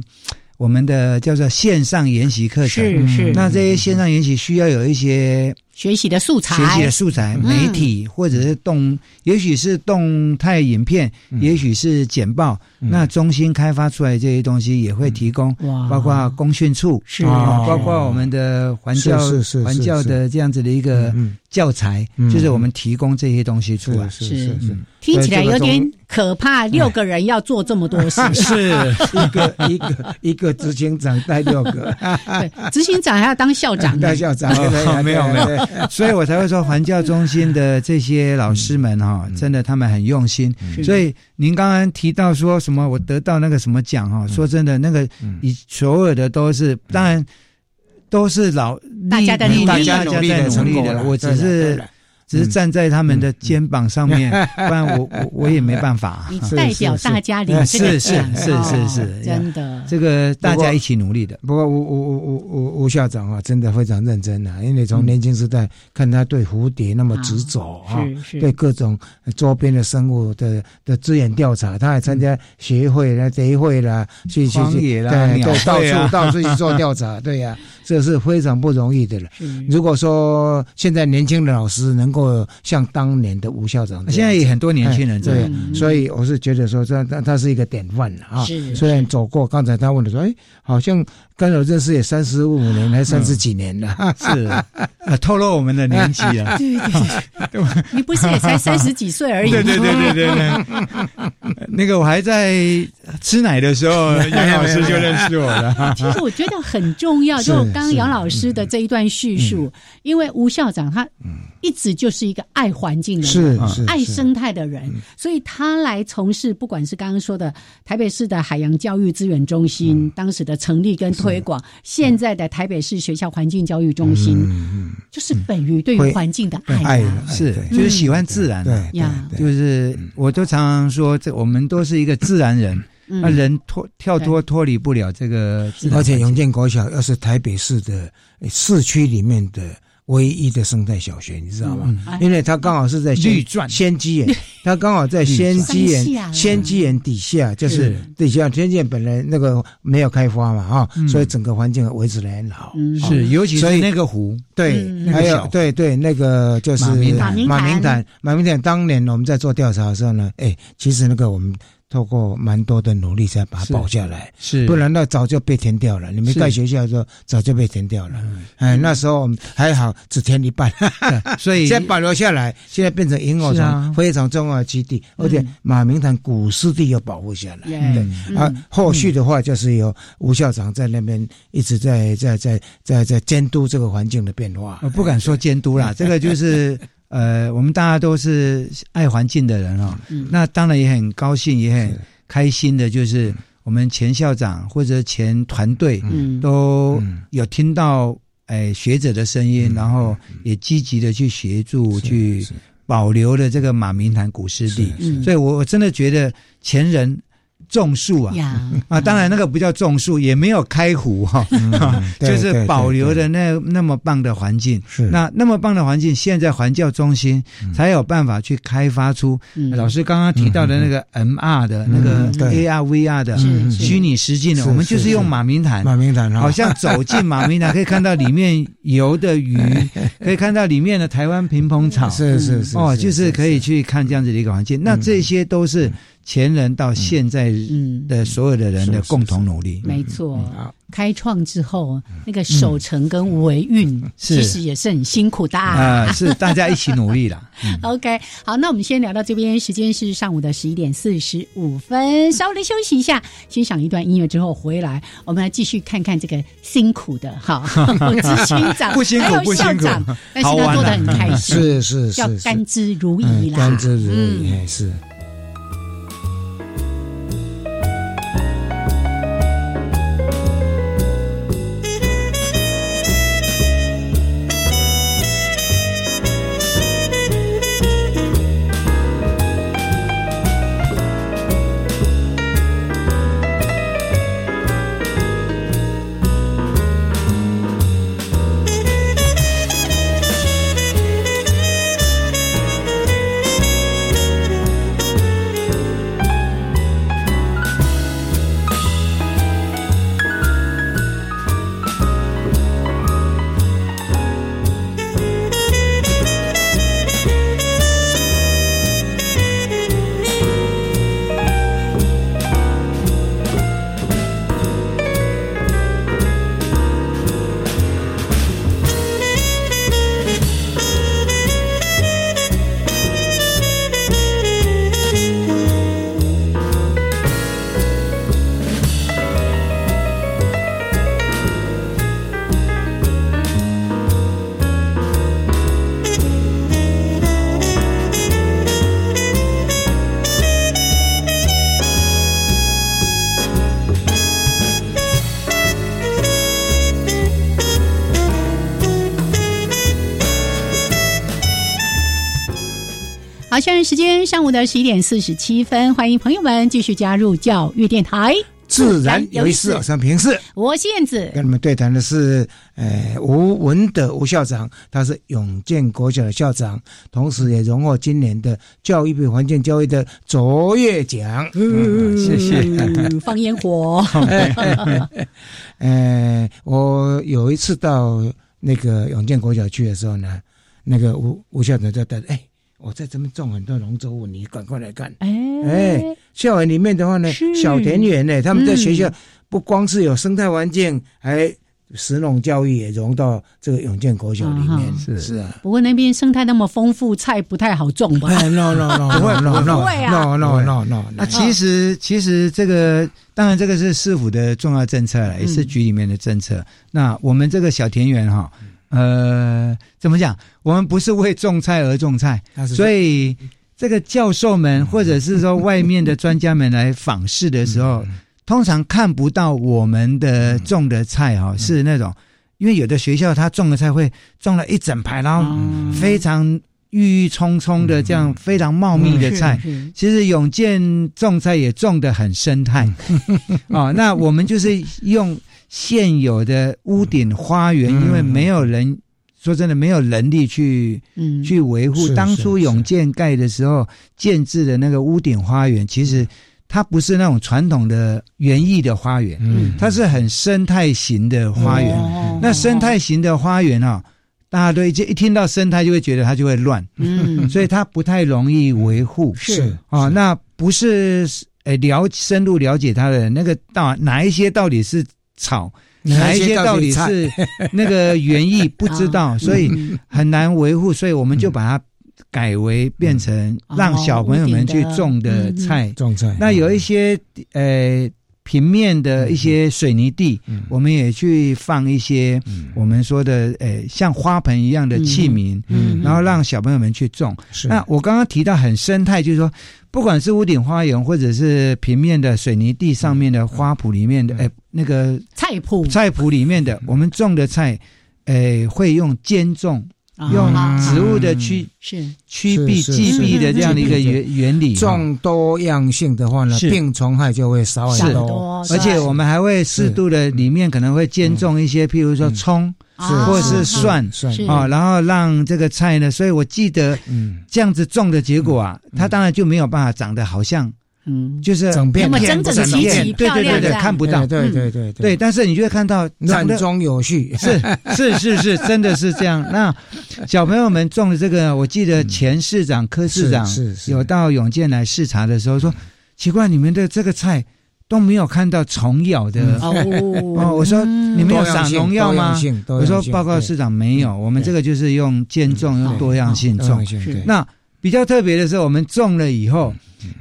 我们的叫做线上研习课程，是是，那这些线上研习需要有一些。学习的素材，学习的素材，媒体或者是动，也许是动态影片，也许是简报。那中心开发出来这些东西也会提供，包括公训处，是。包括我们的环教环教的这样子的一个教材，就是我们提供这些东西出来。是是是，听起来有点可怕，六个人要做这么多事，是。一个一个一个执行长带六个，对，执行长还要当校长，当校长，没有没有。所以我才会说，环教中心的这些老师们哈，真的他们很用心。所以您刚刚提到说什么，我得到那个什么奖哈？说真的，那个以所有的都是，当然都是老大家的努力，大家努力的，我只是。只是站在他们的肩膀上面，不然我我我也没办法。你代表大家领这个奖，是是是，真的，这个大家一起努力的。不过吴吴吴吴吴校长啊，真的非常认真啊，因为从年轻时代看他对蝴蝶那么执着啊，对各种周边的生物的的资源调查，他还参加协会啦、协会啦，去去去，对对，到处到处去做调查，对呀，这是非常不容易的了。如果说现在年轻的老师能够像当年的吴校长，现在也很多年轻人这样，所以我是觉得说，这他他是一个典范了啊。虽然走过，刚才他问的说，哎，好像跟我认识也三十五年，还三十几年了，是 透露我们的年纪啊。对 对对，你不是也才三十几岁而已？对对对对对对。那个我还在吃奶的时候，杨老师就认识我了。其实我觉得很重要，就刚刚杨老师的这一段叙述，因为吴校长他一直就。就是一个爱环境的人，爱生态的人，所以他来从事，不管是刚刚说的台北市的海洋教育资源中心当时的成立跟推广，现在的台北市学校环境教育中心，就是本于对于环境的爱，是就是喜欢自然，对呀，就是我都常常说，这我们都是一个自然人，那人脱跳脱脱离不了这个，而且永健国小又是台北市的市区里面的。唯一的生态小学，你知道吗？因为它刚好是在绿钻。仙机眼，它刚好在仙机眼仙机眼底下，就是底下仙机眼本来那个没有开发嘛，啊，所以整个环境维持的很好。是，尤其是那个湖，对，还有对对那个就是马明马明坦马明坦当年我们在做调查的时候呢，哎，其实那个我们透过蛮多的努力才把它保下来，是，不然那早就被填掉了。你们盖学校的时候早就被填掉了。哎，那时候我们还好，只填一半，所以 现在保留下来，现在变成萤火虫非常重要的基地，而且马明潭古湿地又保护下来。对啊，后续的话就是由吴校长在那边一直在在在在在监督这个环境的变化。我不敢说监督啦，这个就是。呃，我们大家都是爱环境的人哦，那当然也很高兴，也很开心的，就是我们前校长或者前团队都有听到哎学者的声音，然后也积极的去协助去保留了这个马明潭古湿地，所以我我真的觉得前人。种树啊，啊，当然那个不叫种树，也没有开湖哈，就是保留的那那么棒的环境。是。那那么棒的环境，现在环教中心才有办法去开发出老师刚刚提到的那个 MR 的那个 AR VR 的虚拟实境的。我们就是用马明潭，马明潭好像走进马明潭，可以看到里面游的鱼，可以看到里面的台湾平蓬草，是是是哦，就是可以去看这样子的一个环境。那这些都是。前人到现在的所有的人的共同努力，没错。开创之后，那个守城跟维运，其实也是很辛苦的啊。是大家一起努力了。OK，好，那我们先聊到这边，时间是上午的十一点四十五分，稍微休息一下，欣赏一段音乐之后回来，我们来继续看看这个辛苦的哈，执行长不辛苦不辛苦，但是他做的很开心，是是是，要甘之如饴啦，甘之如饴是。时间上午的十一点四十七分，欢迎朋友们继续加入教育电台，自然有意思。我是平视，我是燕子，跟你们对谈的是，呃，吴文德吴校长，他是永建国小的校长，同时也荣获今年的教育部环境教育的卓越奖。嗯，谢谢。放烟火。呃，我有一次到那个永建国小去的时候呢，那个吴吴校长就带着，哎。我在这边种很多农作物，你赶快来看。哎哎，校园里面的话呢，小田园呢，他们在学校不光是有生态环境，还石农教育也融到这个永健国小里面。是是啊，不过那边生态那么丰富，菜不太好种吧？No No No，不会不会啊！No No No No，那其实其实这个当然这个是市府的重要政策了，也是局里面的政策。那我们这个小田园哈。呃，怎么讲？我们不是为种菜而种菜，所以这个教授们或者是说外面的专家们来访视的时候，通常看不到我们的种的菜哈，是那种，因为有的学校他种的菜会种了一整排，然后非常郁郁葱葱的这样非常茂密的菜。其实永健种菜也种的很生态啊。那我们就是用。现有的屋顶花园，因为没有人说真的没有能力去去维护。当初永建盖的时候建制的那个屋顶花园，其实它不是那种传统的园艺的花园，它是很生态型的花园。那生态型的花园啊，大家都一一听到生态就会觉得它就会乱，嗯所以它不太容易维护。是啊，那不是。呃了深入了解它的那个到哪一些到底是草，哪一些到底是那个园艺 不知道，所以很难维护，所以我们就把它改为变成让小朋友们去种的菜，种菜。那有一些呃。平面的一些水泥地，我们也去放一些我们说的诶像花盆一样的器皿，然后让小朋友们去种。那我刚刚提到很生态，就是说，不管是屋顶花园或者是平面的水泥地上面的花圃里面的，哎，那个菜圃。菜圃里面的，我们种的菜，哎，会用间种。用植物的趋是。趋避忌避的这样的一个原原理，种多样性的话呢，病虫害就会少很多。而且我们还会适度的里面可能会兼种一些，譬如说葱，或者是蒜啊，然后让这个菜呢。所以我记得，这样子种的结果啊，它当然就没有办法长得好像。嗯，就是整片整整齐齐、对对对对，看不到，对对对对，但是你就会看到乱中有序，是是是是，真的是这样。那小朋友们种的这个，我记得前市长柯市长有到永健来视察的时候说，奇怪，你们的这个菜都没有看到虫咬的。哦。我说你们有撒农药吗？我说报告市长没有，我们这个就是用间种，用多样性种。那比较特别的是，我们种了以后。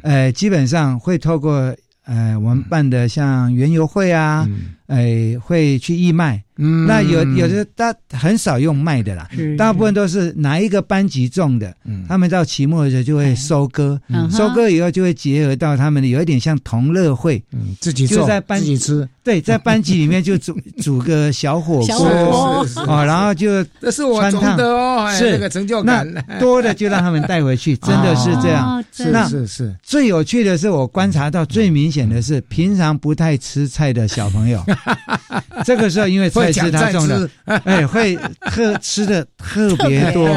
呃，基本上会透过呃我们办的像园游会啊，呃会去义卖。嗯，那有有的大很少用卖的啦，大部分都是哪一个班级种的，他们到期末的时候就会收割，收割以后就会结合到他们的有一点像同乐会，嗯，自己就在班自己吃，对，在班级里面就煮 煮个小火锅。啊，然后就这是我种的哦，是。那个成就感，多的就让他们带回去，真的是这样，是是是。最有趣的是，我观察到最明显的是，平常不太吃菜的小朋友，这个时候因为。菜吃他中的，哎，会特吃的特别多。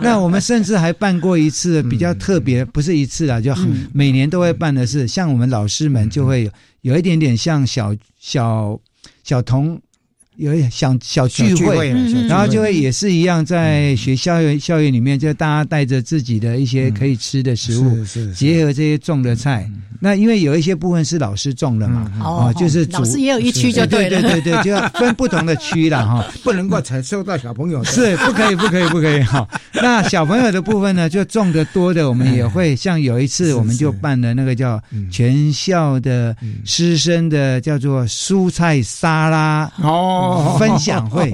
那我们甚至还办过一次比较特别，不是一次啊，就每年都会办的是，像我们老师们就会有有一点点像小小小童。有小小聚会，然后就会也是一样，在学校园校园里面，就大家带着自己的一些可以吃的食物，结合这些种的菜。那因为有一些部分是老师种的嘛，哦，就是老师也有一区就对对对对，就要 分不同的区了哈，不能够才收到小朋友。是不可以不可以不可以哈。那小朋友的部分呢，就种的多的，我们也会像有一次，我们就办了那个叫全校的师生的叫做蔬菜沙拉哦。分享会，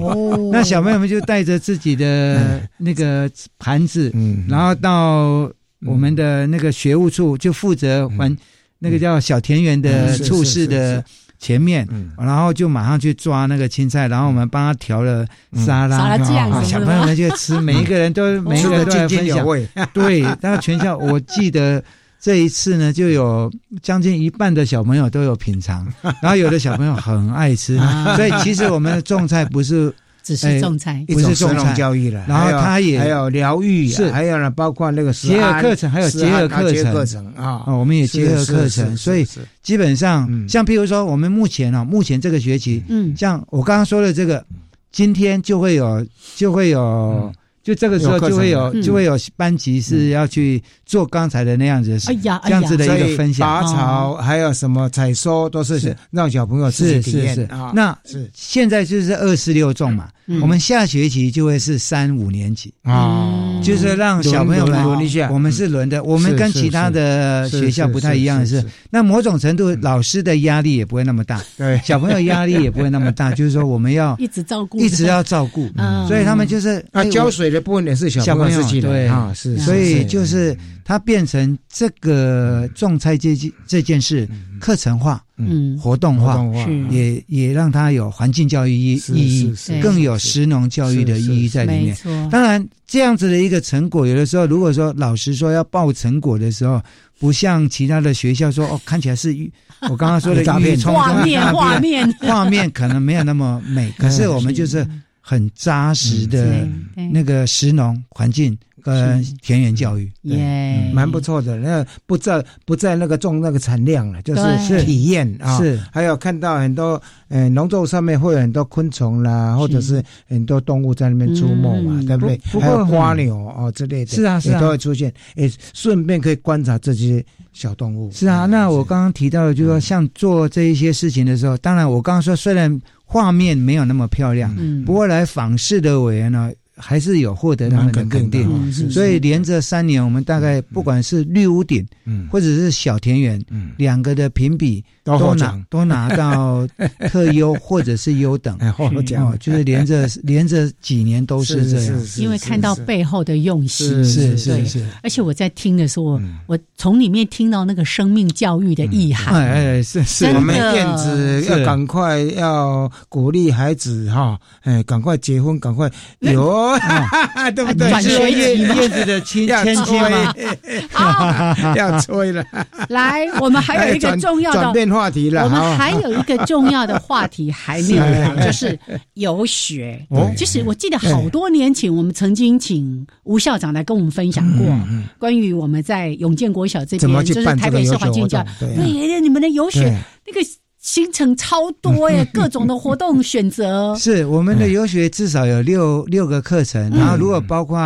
那小朋友们就带着自己的那个盘子，然后到我们的那个学务处，就负责环那个叫小田园的处室的前面，然后就马上去抓那个青菜，然后我们帮他调了沙拉，小朋友们就吃，每一个人都 每一个人都分享，对，然后全校我记得。这一次呢，就有将近一半的小朋友都有品尝，然后有的小朋友很爱吃，所以其实我们的种菜不是只是种菜，不是种菜。教育了，然后他也还有疗愈，是。还有呢，包括那个结合课程，还有结合课程。课程啊，我们也结合课程，所以基本上像譬如说，我们目前啊，目前这个学期，嗯，像我刚刚说的这个，今天就会有就会有。就这个时候就会有就会有班级是要去做刚才的那样子，哎呀，这样子的一个分享，拔草还有什么采收都是让小朋友自己体验。啊。那是。现在就是二四六种嘛，我们下学期就会是三五年级。啊，就是让小朋友们轮一下，我们是轮的，我们跟其他的学校不太一样的是，那某种程度老师的压力也不会那么大，对，小朋友压力也不会那么大，就是说我们要 一直照顾，一直要照顾，所以他们就是啊浇水的。部分也是小朋友自己对。啊，是，所以就是它变成这个种菜这件这件事课程化，嗯，活动化，也也让它有环境教育意意义，更有食农教育的意义在里面。当然，这样子的一个成果，有的时候如果说老师说要报成果的时候，不像其他的学校说 哦，看起来是 我刚刚说的画面画面画面。可能没有那么美，可是我们就是。很扎实的那个食农环境跟田园教育，耶，蛮不错的。那不在不在那个种那个产量了，就是体验啊。是，还有看到很多呃农作物上面会有很多昆虫啦，或者是很多动物在那边出没嘛，对不对？还有花鸟哦之类的，是啊是啊，都会出现。诶，顺便可以观察这些小动物。是啊，那我刚刚提到的，就是说像做这一些事情的时候，当然我刚刚说虽然画面没有那么漂亮，嗯，不过来访视的委员呢。还是有获得他们的肯定，所以连着三年，我们大概不管是绿屋顶，或者是小田园，两个的评比都拿都拿到特优或者是优等，哦，就是连着连着几年都是这样，因为看到背后的用心，是是是，而且我在听的时候，我从里面听到那个生命教育的意涵，哎，是是，我们燕子要赶快要鼓励孩子哈，哎，赶快结婚，赶快有。对不对？是叶叶子的亲亲亲吗？要吹 了。来，我们还有一个重要的转变话题了。我们还有一个重要的话题还没有聊，就是游学。其实我记得好多年前，我们曾经请吴校长来跟我们分享过关于我们在永建国小这边，就是台北市环境教对，你们的游学那个。行程超多耶，各种的活动选择。是我们的游学至少有六六个课程，然后如果包括，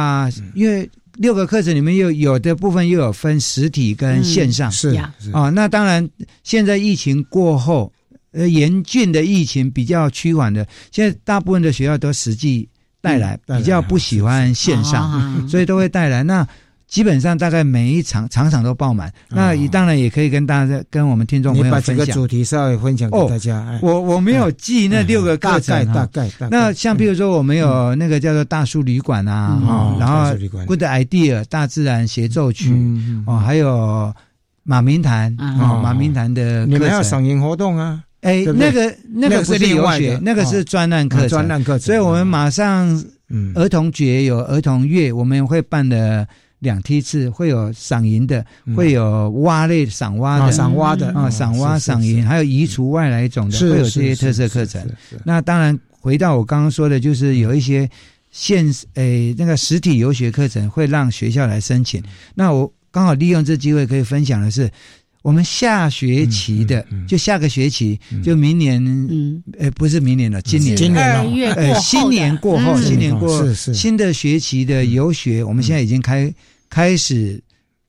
因为六个课程里面又有的部分又有分实体跟线上，是啊，那当然现在疫情过后，呃，严峻的疫情比较趋缓的，现在大部分的学校都实际带来，比较不喜欢线上，所以都会带来那。基本上大概每一场场场都爆满，那你当然也可以跟大家跟我们听众朋友分享。把这个主题稍微分享给大家。我我没有记那六个课程，大概大概。那像比如说我们有那个叫做大树旅馆啊，然后 Good Idea 大自然协奏曲哦，还有马明潭哦，马明潭的你们还有赏樱活动啊？哎，那个那个不是游学，那个是专栏课程，专栏课程。所以我们马上儿童节有儿童月，我们会办的。两梯次会有赏银的，会有蛙类赏蛙的，赏蛙的。啊，赏蛙赏银，还有移除外来种的，会有这些特色课程。那当然，回到我刚刚说的，就是有一些现诶那个实体游学课程会让学校来申请。那我刚好利用这机会可以分享的是，我们下学期的，就下个学期，就明年，嗯，诶不是明年了，今年，今年呃新年过后，新年过新的学期的游学，我们现在已经开。开始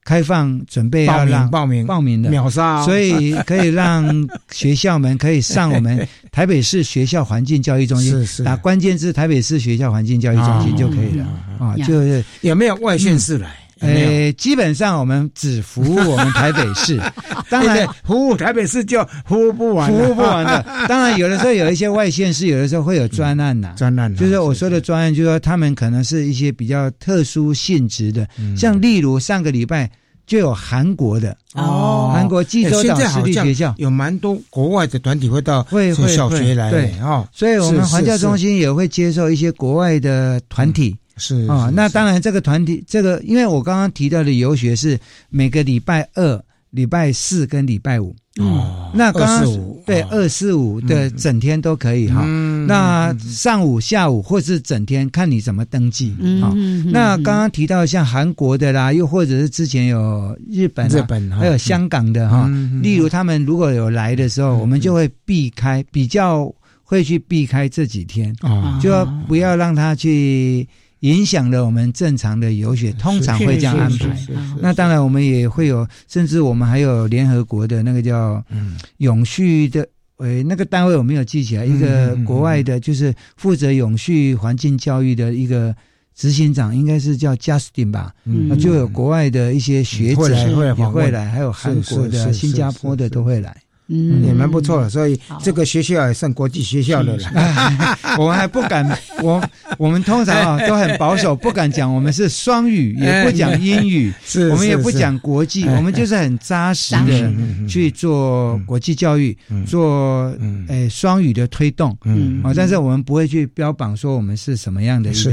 开放，准备要让报名报名。的。秒杀，所以可以让学校们可以上我们 台北市学校环境教育中心，啊关键字“台北市学校环境教育中心”就可以了。啊。就是有没有外县市来？呃，基本上我们只服务我们台北市，当然服务台北市就服务不完，服务不完的。当然有的时候有一些外县市，有的时候会有专案呐，专案。就是我说的专案，就是说他们可能是一些比较特殊性质的，像例如上个礼拜就有韩国的哦，韩国济州岛私立学校。有蛮多国外的团体会到会会小学来，对。哦，所以我们环教中心也会接受一些国外的团体。是啊，那当然，这个团体，这个因为我刚刚提到的游学是每个礼拜二、礼拜四跟礼拜五哦。那刚刚对二四五的整天都可以哈。那上午、下午或是整天，看你怎么登记啊。那刚刚提到像韩国的啦，又或者是之前有日本、日本还有香港的哈。例如他们如果有来的时候，我们就会避开，比较会去避开这几天啊，就要不要让他去。影响了我们正常的游学，通常会这样安排。那当然，我们也会有，甚至我们还有联合国的那个叫“永续”的，诶，那个单位我没有记起来。一个国外的，就是负责永续环境教育的一个执行长，应该是叫 Justin 吧。那就有国外的一些学者也会来，还有韩国的、新加坡的都会来。嗯，也蛮不错的，所以这个学校也算国际学校的了。我们还不敢，我我们通常啊都很保守，不敢讲我们是双语，也不讲英语，我们也不讲国际，我们就是很扎实的去做国际教育，做诶双语的推动。嗯。啊，但是我们不会去标榜说我们是什么样的一个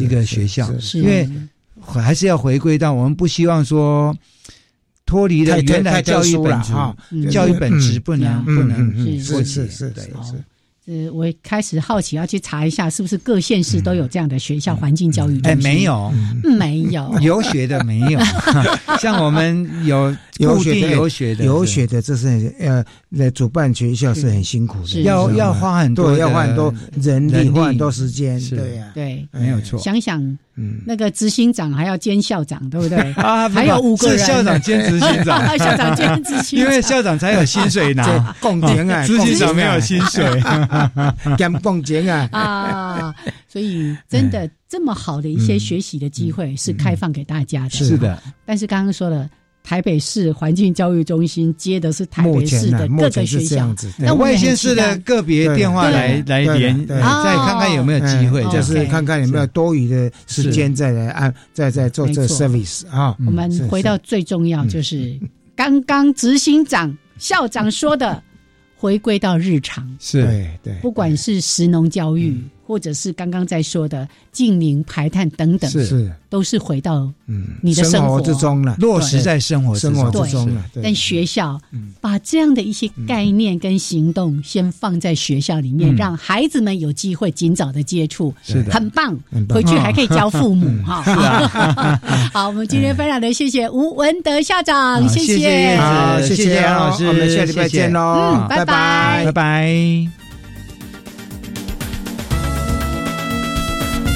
一个学校，因为还是要回归到我们不希望说。脱离了原来教育本质，教育本质不能不能是是是是，呃，我开始好奇要去查一下，是不是各县市都有这样的学校环境教育？哎，没有，没有，有学的没有。像我们有有学的，有学的，有学的，这是呃，来主办学校是很辛苦的，要要花很多，要花很多人力，花很多时间，对呀，对，没有错。想想，嗯，那个执行长还要兼校长，对不对？啊，还有五个人，校长兼执行长，校长兼执行，因为校长才有薪水拿，共钱啊，执行长没有薪水。跟共钱啊。啊！所以真的这么好的一些学习的机会是开放给大家的，是的。但是刚刚说了，台北市环境教育中心接的是台北市的各个学校，那外县市的个别电话来来连，再看看有没有机会，就是看看有没有多余的时间再来按再再做这 service 啊。我们回到最重要，就是刚刚执行长校长说的。回归到日常，是。对对，不管是食农教育，或者是刚刚在说的净零排碳等等，是。都是回到嗯。你的生活。之中了，落实在生活生活之中。了。但学校把这样的一些概念跟行动先放在学校里面，让孩子们有机会尽早的接触，是的，很棒。回去还可以教父母哈。好，我们今天非常的谢谢吴文德校长，谢谢，好，谢谢杨老师，我们下礼拜见喽，嗯，拜拜。拜拜。